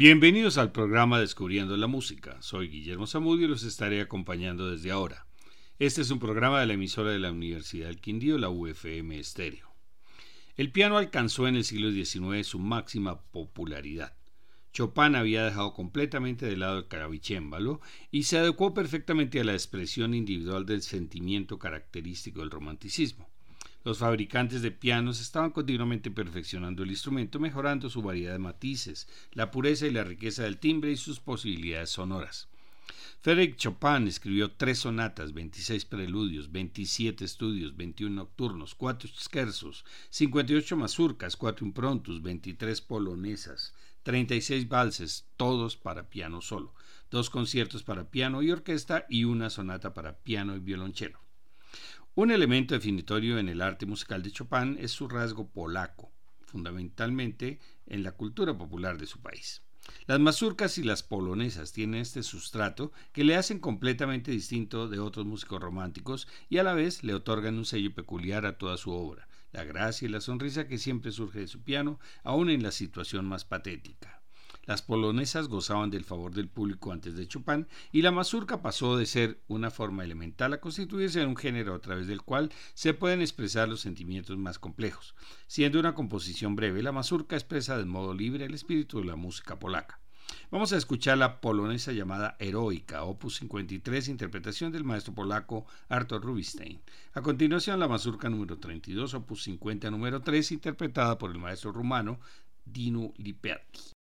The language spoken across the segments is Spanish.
Bienvenidos al programa Descubriendo la Música. Soy Guillermo Zamudio y los estaré acompañando desde ahora. Este es un programa de la emisora de la Universidad del Quindío, la UFM Estéreo. El piano alcanzó en el siglo XIX su máxima popularidad. Chopin había dejado completamente de lado el clavicémbalo y se adecuó perfectamente a la expresión individual del sentimiento característico del romanticismo. Los fabricantes de pianos estaban continuamente perfeccionando el instrumento, mejorando su variedad de matices, la pureza y la riqueza del timbre y sus posibilidades sonoras. Frédéric Chopin escribió tres sonatas, 26 preludios, 27 estudios, 21 nocturnos, 4 scherzos, 58 mazurcas, 4 improntus, 23 polonesas, 36 valses, todos para piano solo, dos conciertos para piano y orquesta y una sonata para piano y violonchelo. Un elemento definitorio en el arte musical de Chopin es su rasgo polaco, fundamentalmente en la cultura popular de su país. Las mazurcas y las polonesas tienen este sustrato que le hacen completamente distinto de otros músicos románticos y a la vez le otorgan un sello peculiar a toda su obra, la gracia y la sonrisa que siempre surge de su piano, aun en la situación más patética. Las polonesas gozaban del favor del público antes de Chopin y la mazurca pasó de ser una forma elemental a constituirse en un género a través del cual se pueden expresar los sentimientos más complejos. Siendo una composición breve, la mazurca expresa de modo libre el espíritu de la música polaca. Vamos a escuchar la polonesa llamada Heroica, opus 53, interpretación del maestro polaco Arthur Rubinstein. A continuación, la mazurca número 32, opus 50, número 3, interpretada por el maestro rumano Dinu Liperti.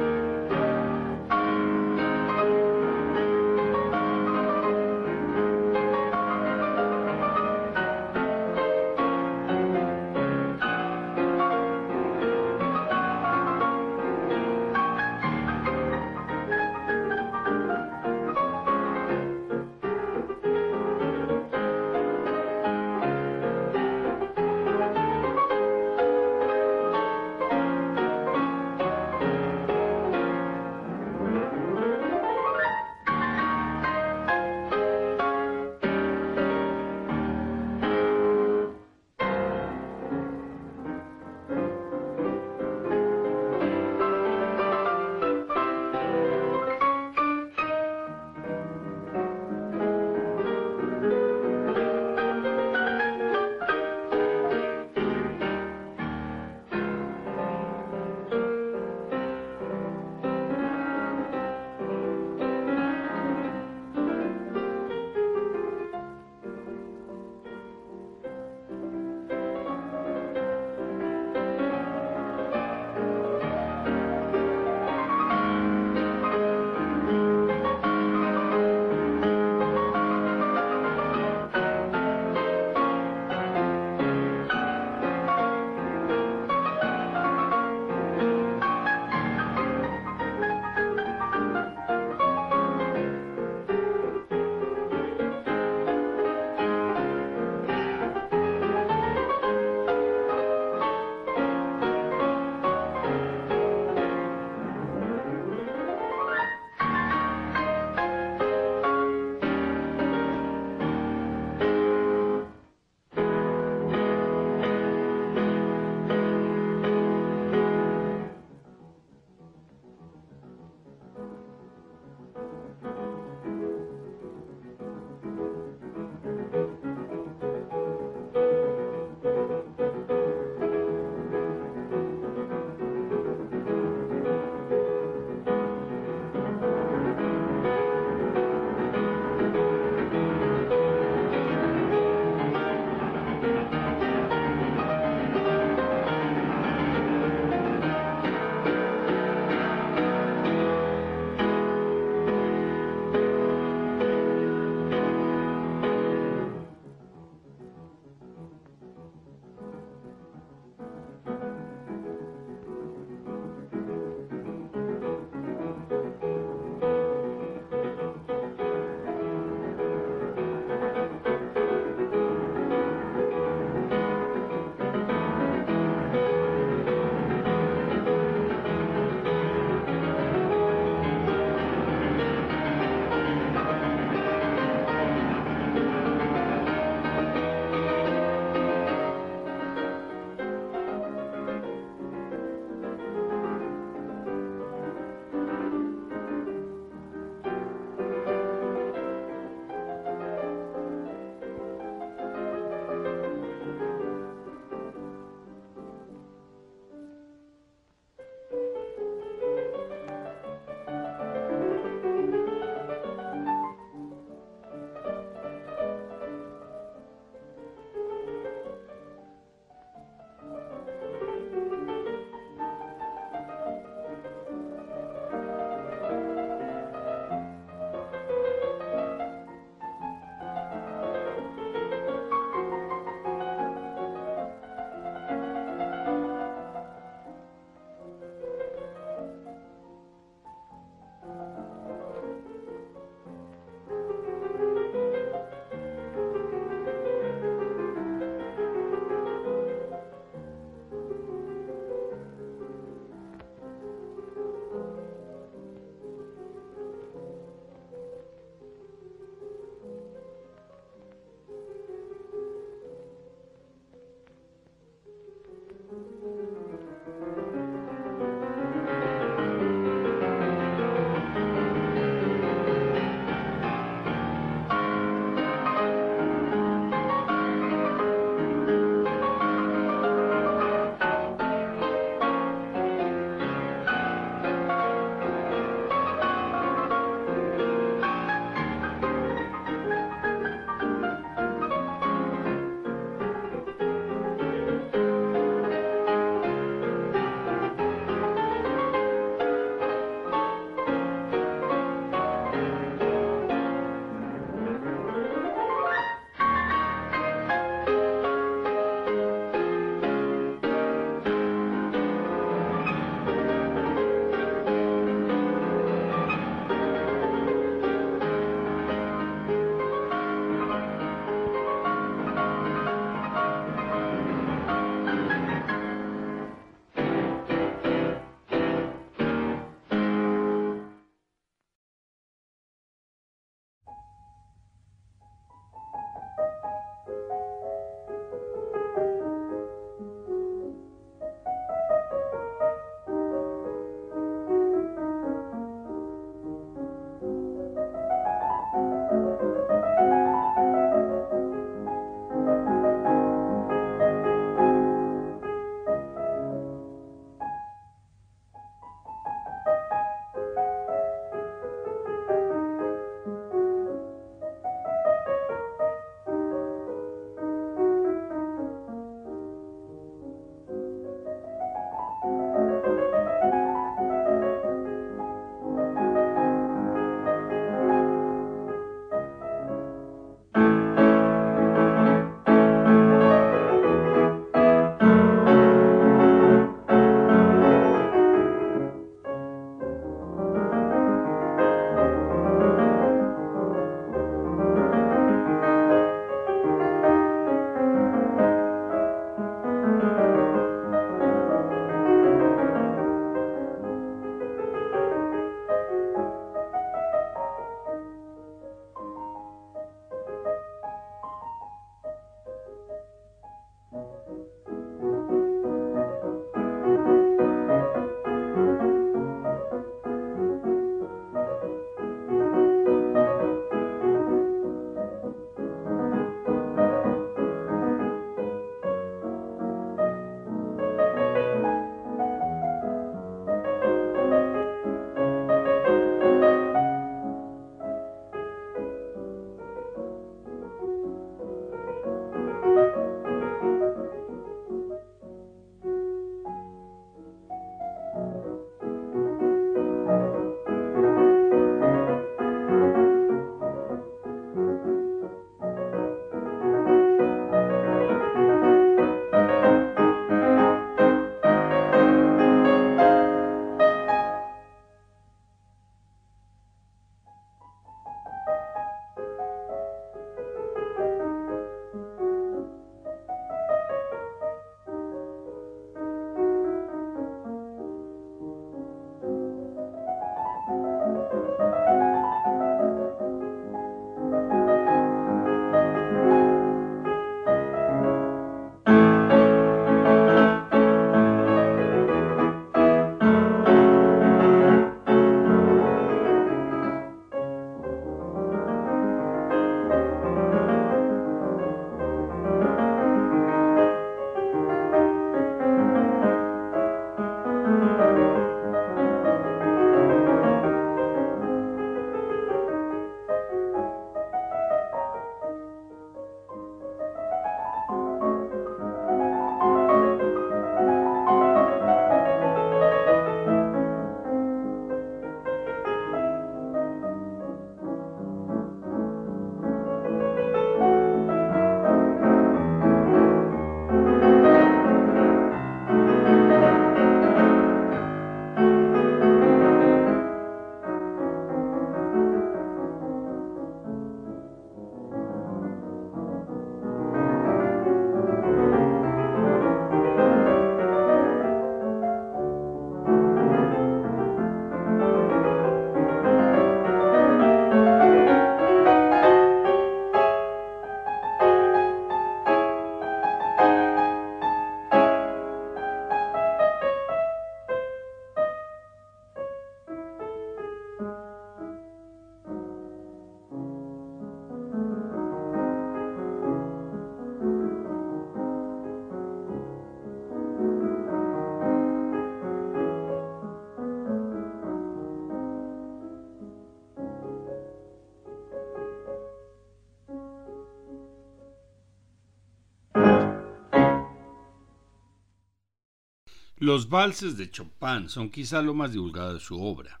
Los valses de Chopin son quizá lo más divulgado de su obra.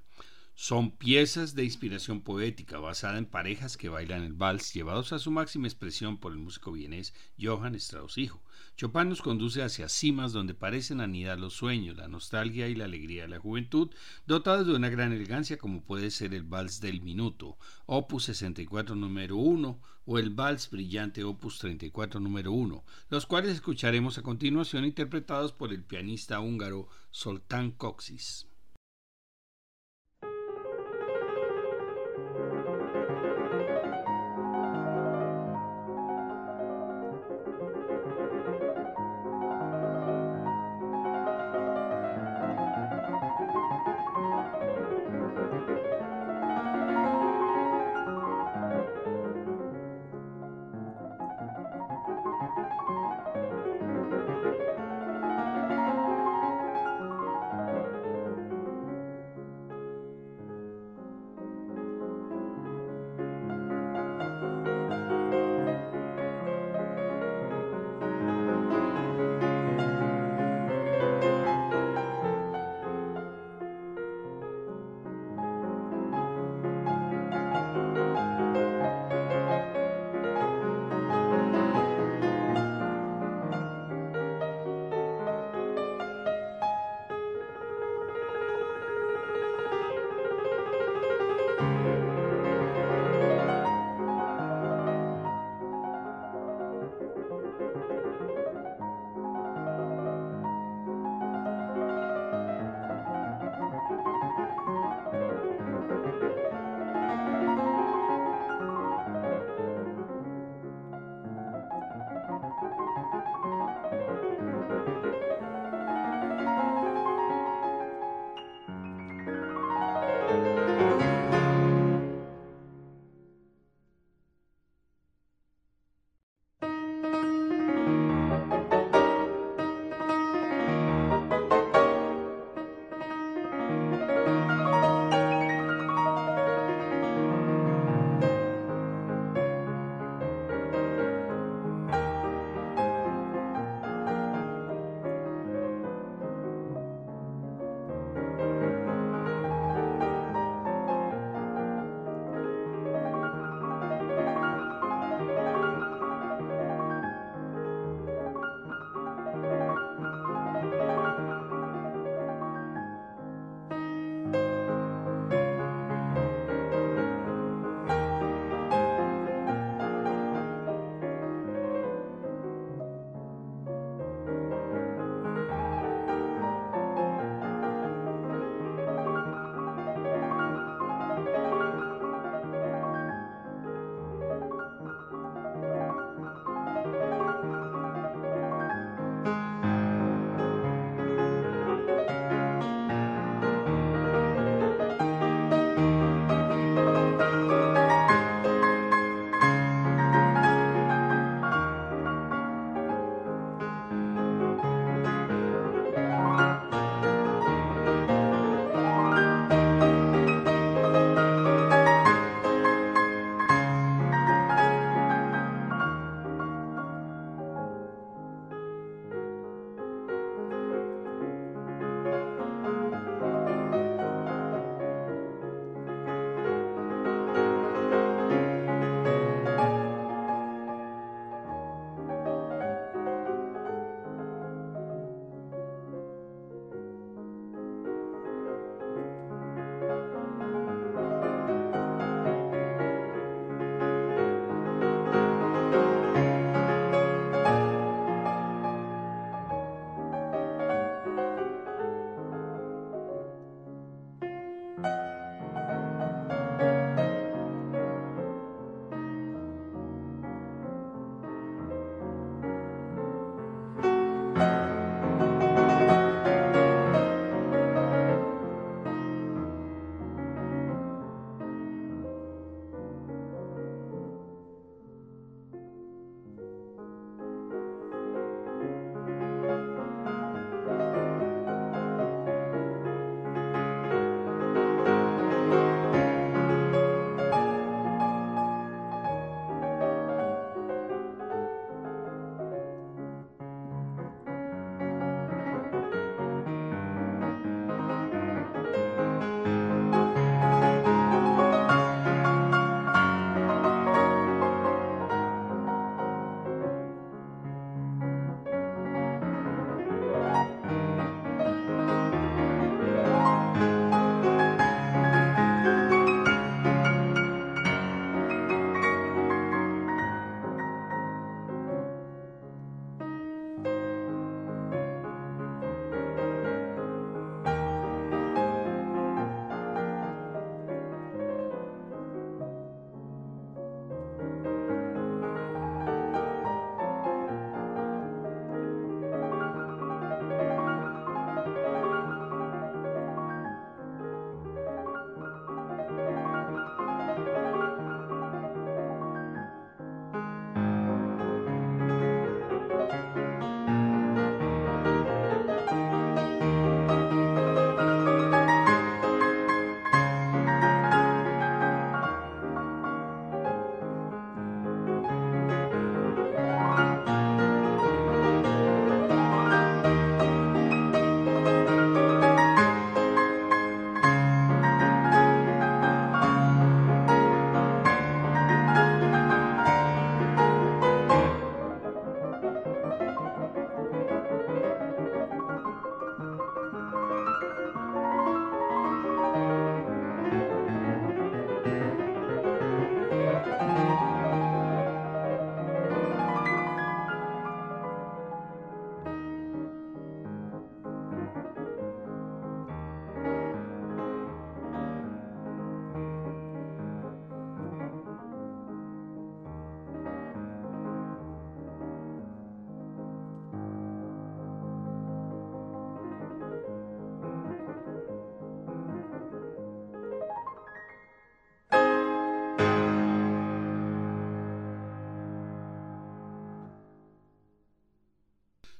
Son piezas de inspiración poética basada en parejas que bailan el vals, llevados a su máxima expresión por el músico vienés Johann Strauss hijo. Chopin nos conduce hacia cimas donde parecen anidar los sueños, la nostalgia y la alegría de la juventud, dotados de una gran elegancia como puede ser el vals del minuto, opus 64 número 1 o el vals brillante opus 34 número 1, los cuales escucharemos a continuación interpretados por el pianista húngaro Soltán Coxis.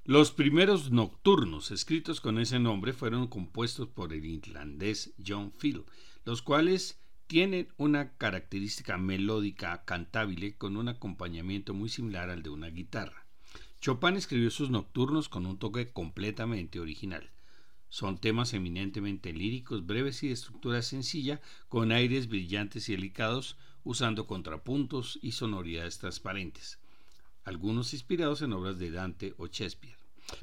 Los primeros nocturnos escritos con ese nombre fueron compuestos por el irlandés John Field, los cuales tienen una característica melódica cantable con un acompañamiento muy similar al de una guitarra. Chopin escribió sus nocturnos con un toque completamente original. Son temas eminentemente líricos, breves y de estructura sencilla, con aires brillantes y delicados, usando contrapuntos y sonoridades transparentes, algunos inspirados en obras de Dante o Shakespeare.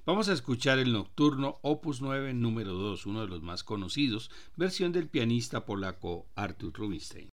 Vamos a escuchar el nocturno Opus 9 número 2, uno de los más conocidos, versión del pianista polaco Artur Rubinstein.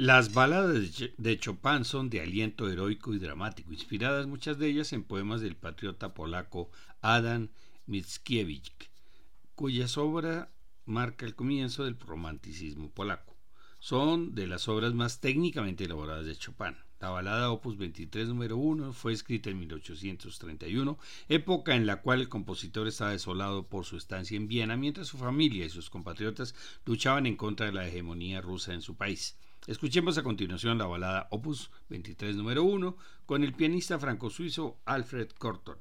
Las baladas de Chopin son de aliento heroico y dramático, inspiradas muchas de ellas en poemas del patriota polaco Adam Mickiewicz, cuya obra marca el comienzo del romanticismo polaco. Son de las obras más técnicamente elaboradas de Chopin. La balada Opus 23 número 1 fue escrita en 1831, época en la cual el compositor estaba desolado por su estancia en Viena, mientras su familia y sus compatriotas luchaban en contra de la hegemonía rusa en su país. Escuchemos a continuación la balada Opus 23 número 1 con el pianista franco-suizo Alfred Cortor.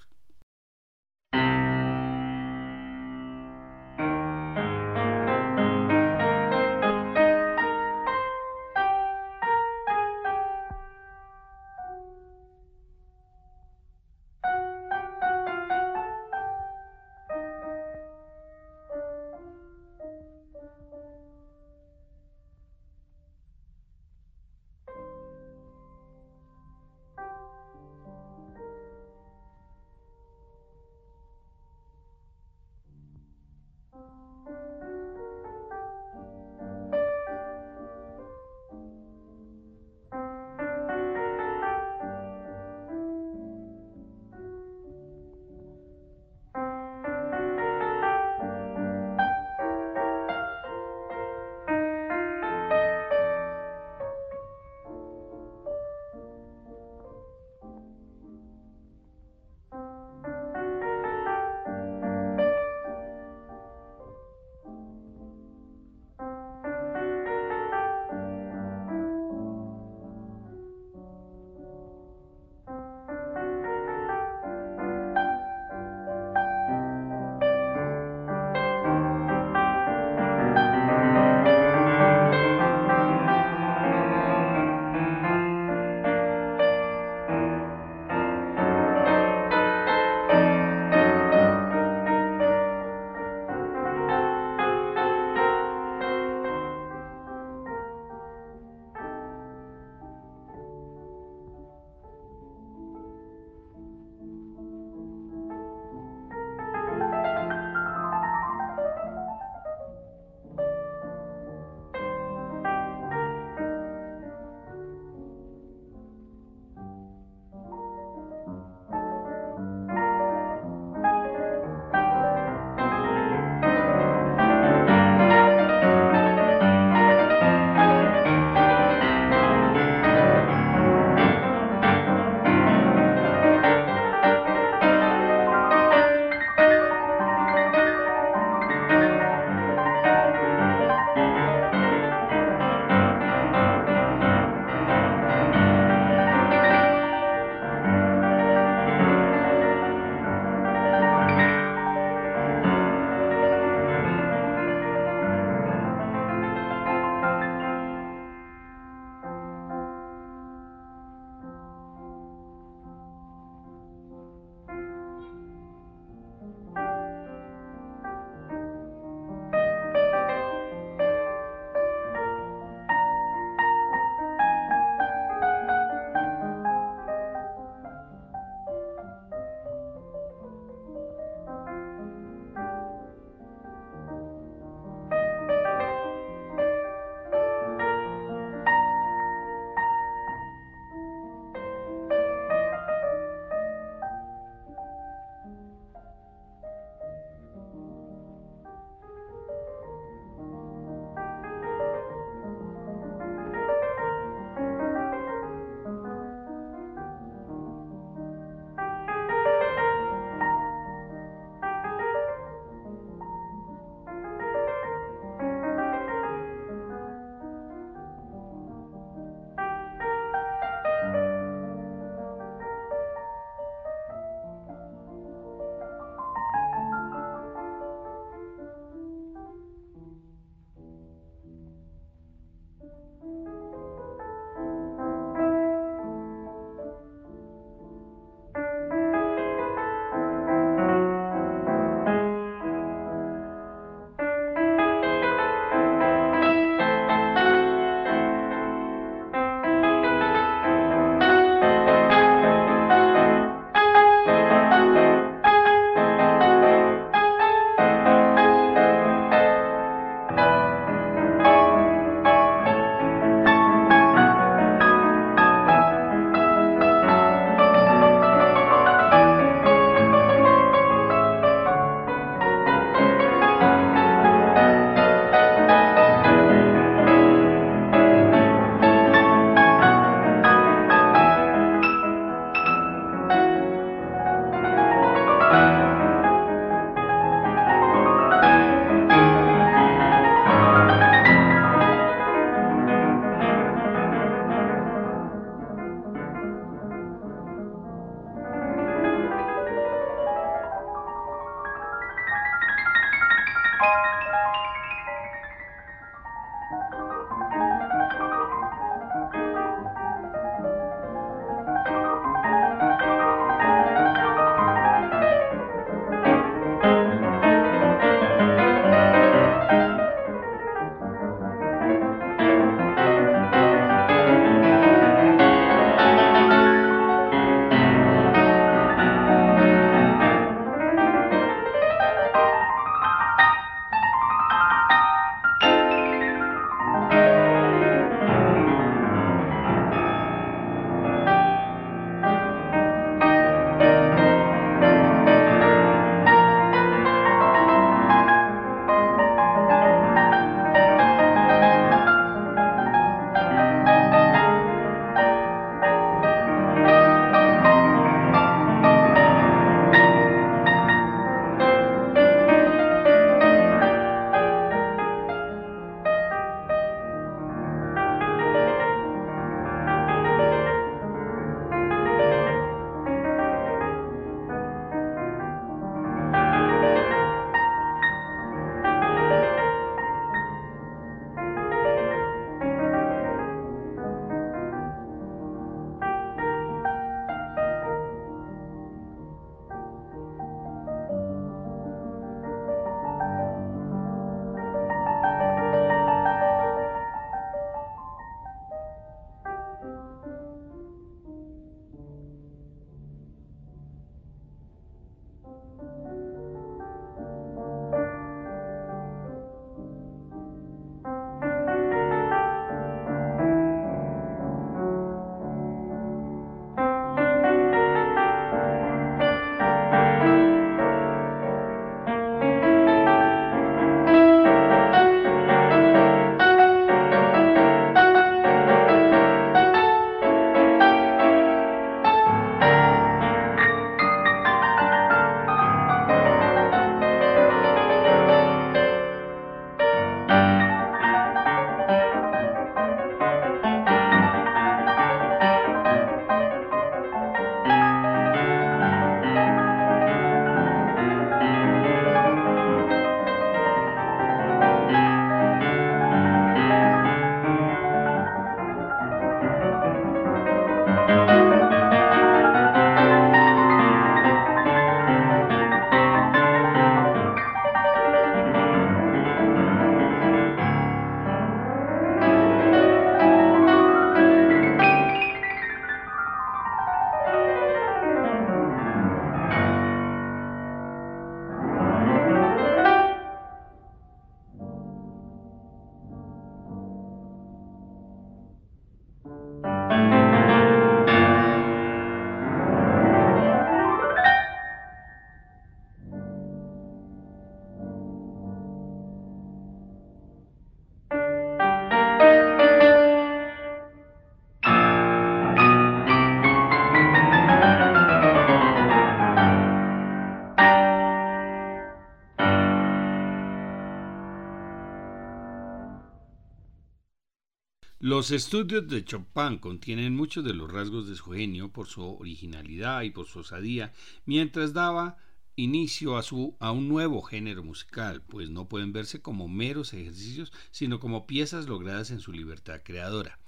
Los estudios de Chopin contienen muchos de los rasgos de su genio por su originalidad y por su osadía, mientras daba inicio a, su, a un nuevo género musical, pues no pueden verse como meros ejercicios, sino como piezas logradas en su libertad creadora.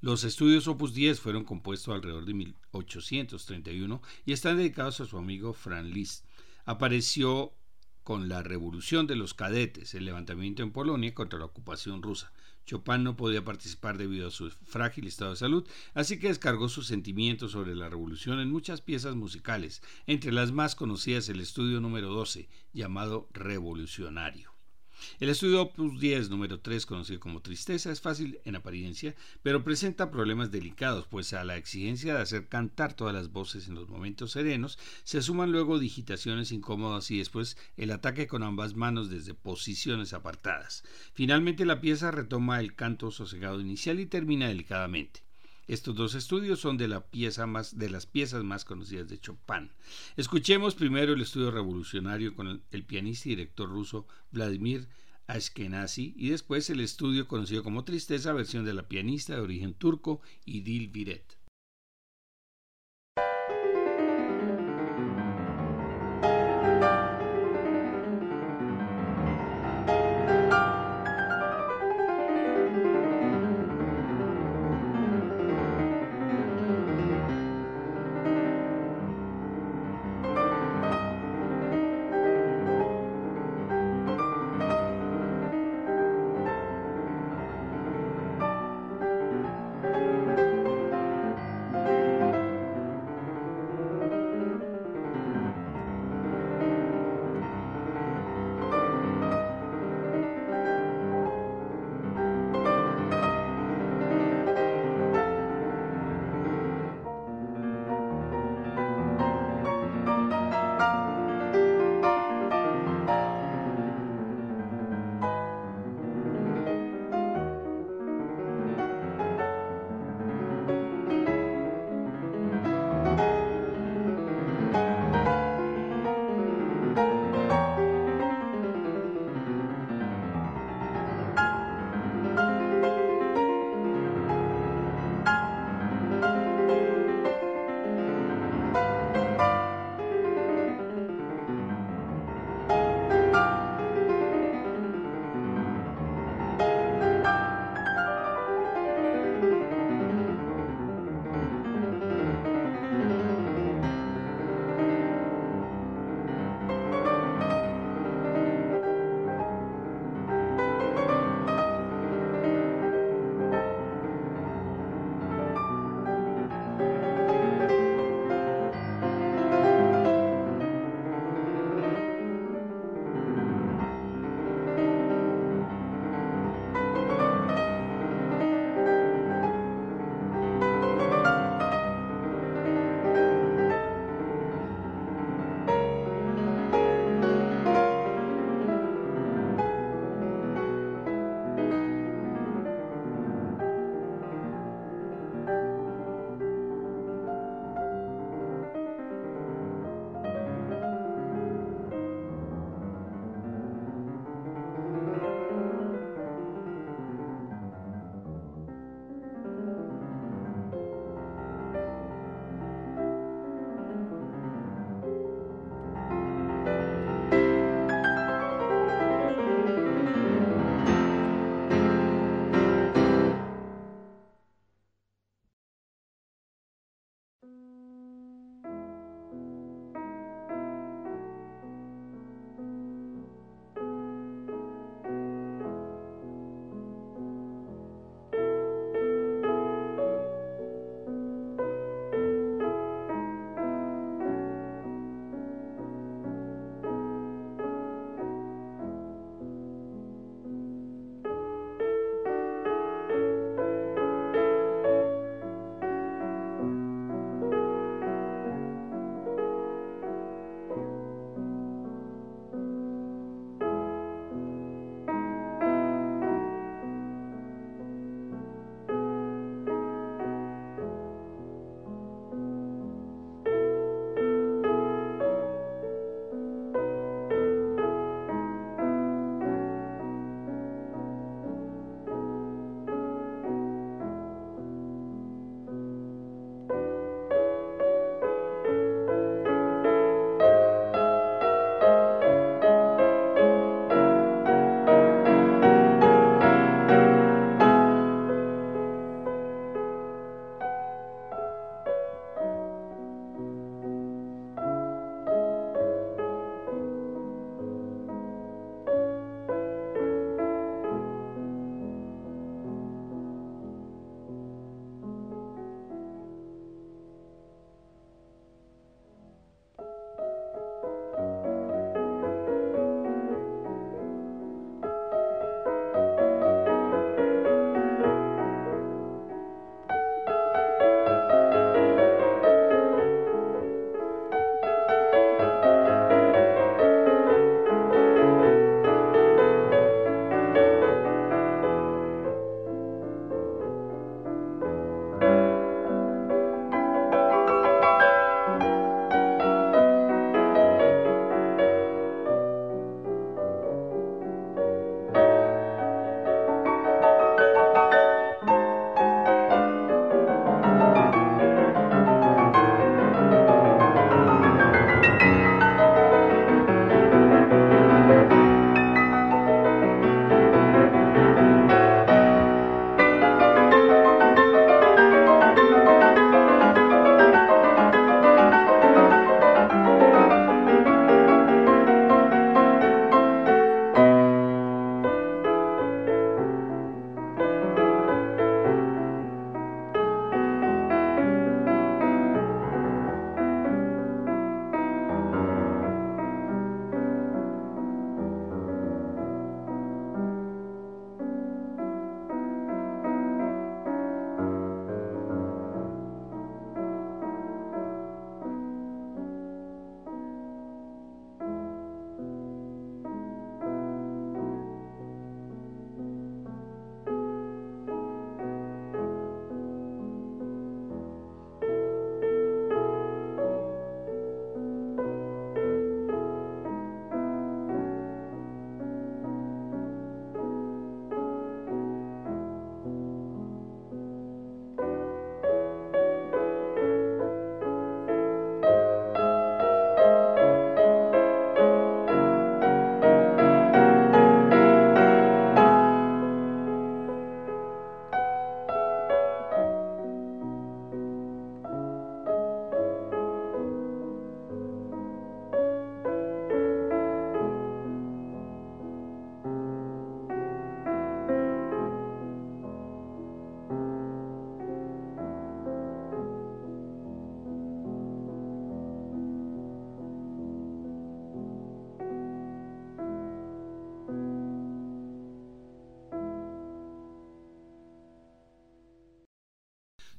Los estudios Opus 10 fueron compuestos alrededor de 1831 y están dedicados a su amigo Franz Liszt. Apareció con la revolución de los cadetes, el levantamiento en Polonia contra la ocupación rusa. Chopin no podía participar debido a su frágil estado de salud, así que descargó sus sentimientos sobre la revolución en muchas piezas musicales, entre las más conocidas el estudio número 12, llamado Revolucionario. El estudio Opus 10 número 3, conocido como Tristeza, es fácil en apariencia, pero presenta problemas delicados, pues a la exigencia de hacer cantar todas las voces en los momentos serenos, se suman luego digitaciones incómodas y después el ataque con ambas manos desde posiciones apartadas. Finalmente la pieza retoma el canto sosegado inicial y termina delicadamente. Estos dos estudios son de, las piezas más conocidas de Chopin. Escuchemos primero el estudio revolucionario con el, pianista y director ruso Vladimir Ashkenazi y después el estudio conocido como Tristeza, versión de la pianista de origen turco Idil Viret.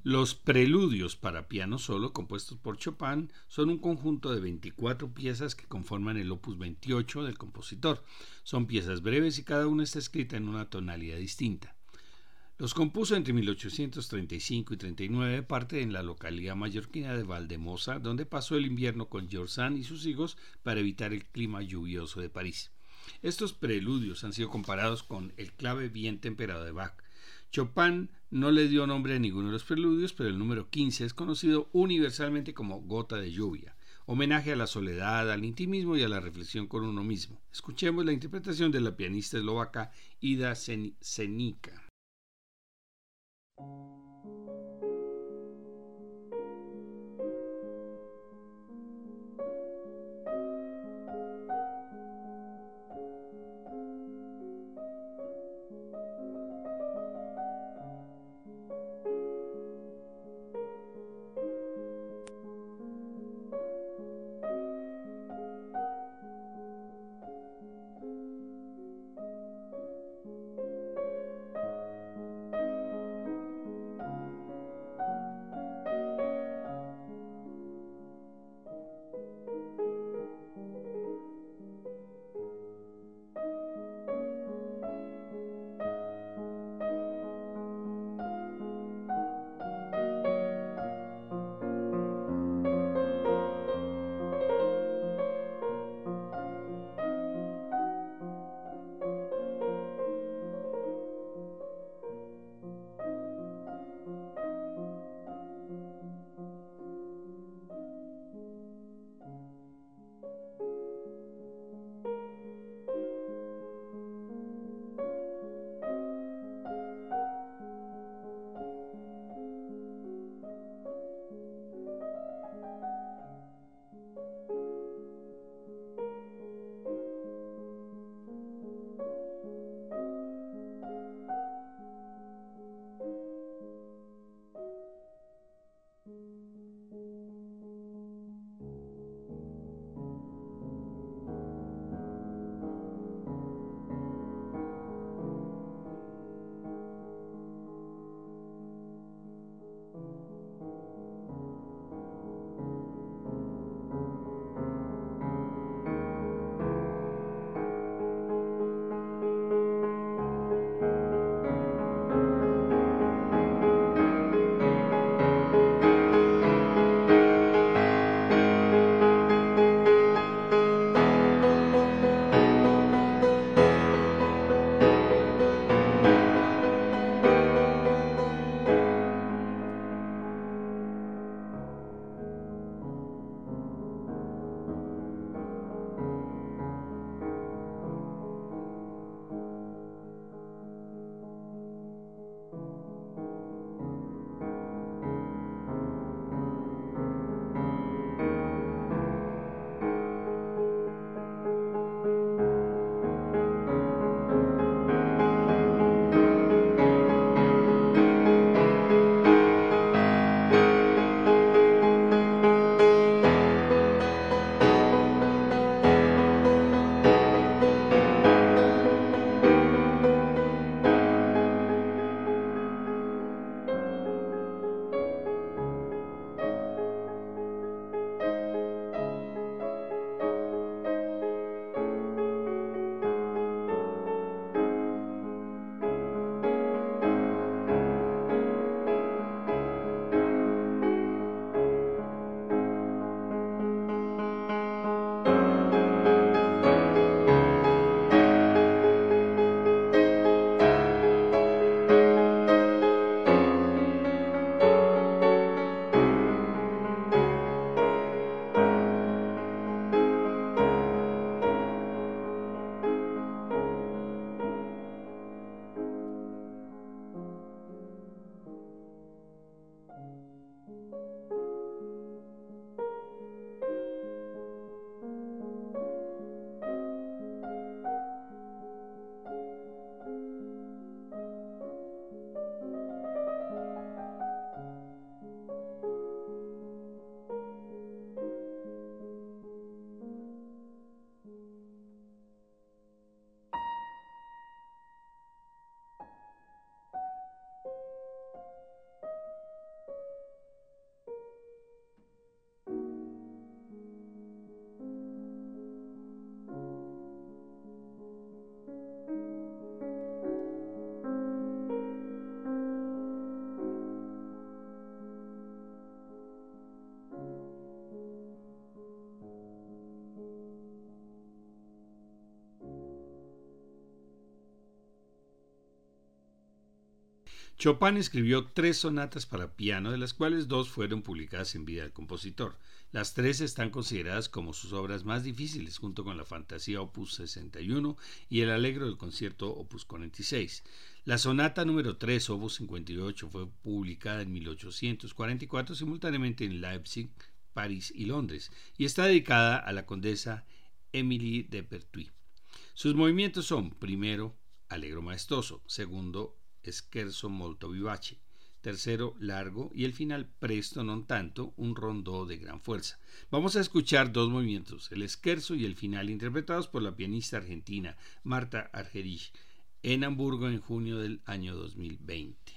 Los preludios para piano solo, compuestos por Chopin, son un conjunto de 24 piezas que conforman el opus 28 del compositor. Son piezas breves y cada una está escrita en una tonalidad distinta. Los compuso entre 1835 y 39, parte en la localidad mallorquina de Valdemosa, donde pasó el invierno con George Sand y sus hijos para evitar el clima lluvioso de París. Estos preludios han sido comparados con el clave bien temperado de Bach, Chopin no le dio nombre a ninguno de los preludios, pero el número 15 es conocido universalmente como Gota de Lluvia, homenaje a la soledad, al intimismo y a la reflexión con uno mismo. Escuchemos la interpretación de la pianista eslovaca Ida Senica. Chopin escribió tres sonatas para piano, de las cuales dos fueron publicadas en vida del compositor. Las tres están consideradas como sus obras más difíciles, junto con la Fantasía Opus 61 y el Alegro del Concierto Opus 46. La sonata número 3, Opus 58, fue publicada en 1844 simultáneamente en Leipzig, París y Londres, y está dedicada a la condesa Emily de Pertuis. Sus movimientos son, primero, Alegro maestoso, segundo, Scherzo molto vivace, tercero largo y el final presto non tanto, un rondó de gran fuerza. Vamos a escuchar dos movimientos, el scherzo y el final, interpretados por la pianista argentina Marta Argerich en Hamburgo en junio del año 2020.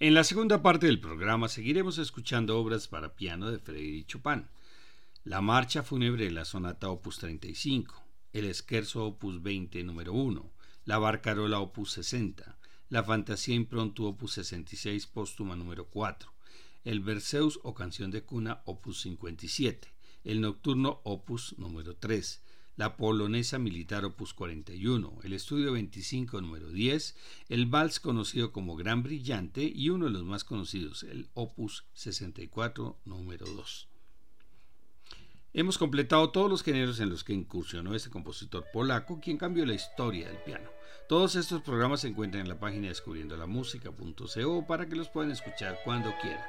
En la segunda parte del programa seguiremos escuchando obras para piano de Frédéric Chopin, la Marcha Fúnebre de la Sonata Opus 35, el Scherzo Opus 20 número 1, la Barcarola Opus 60, la Fantasía Improntu Opus 66 póstuma número 4, el Berceus o Canción de Cuna Opus 57, el Nocturno Opus número 3, la Polonesa Militar Opus 41, el Estudio 25 número 10, el Vals conocido como Gran Brillante y uno de los más conocidos, el Opus 64 número 2. Hemos completado todos los géneros en los que incursionó este compositor polaco, quien cambió la historia del piano. Todos estos programas se encuentran en la página descubriendolamusica.co para que los puedan escuchar cuando quieran.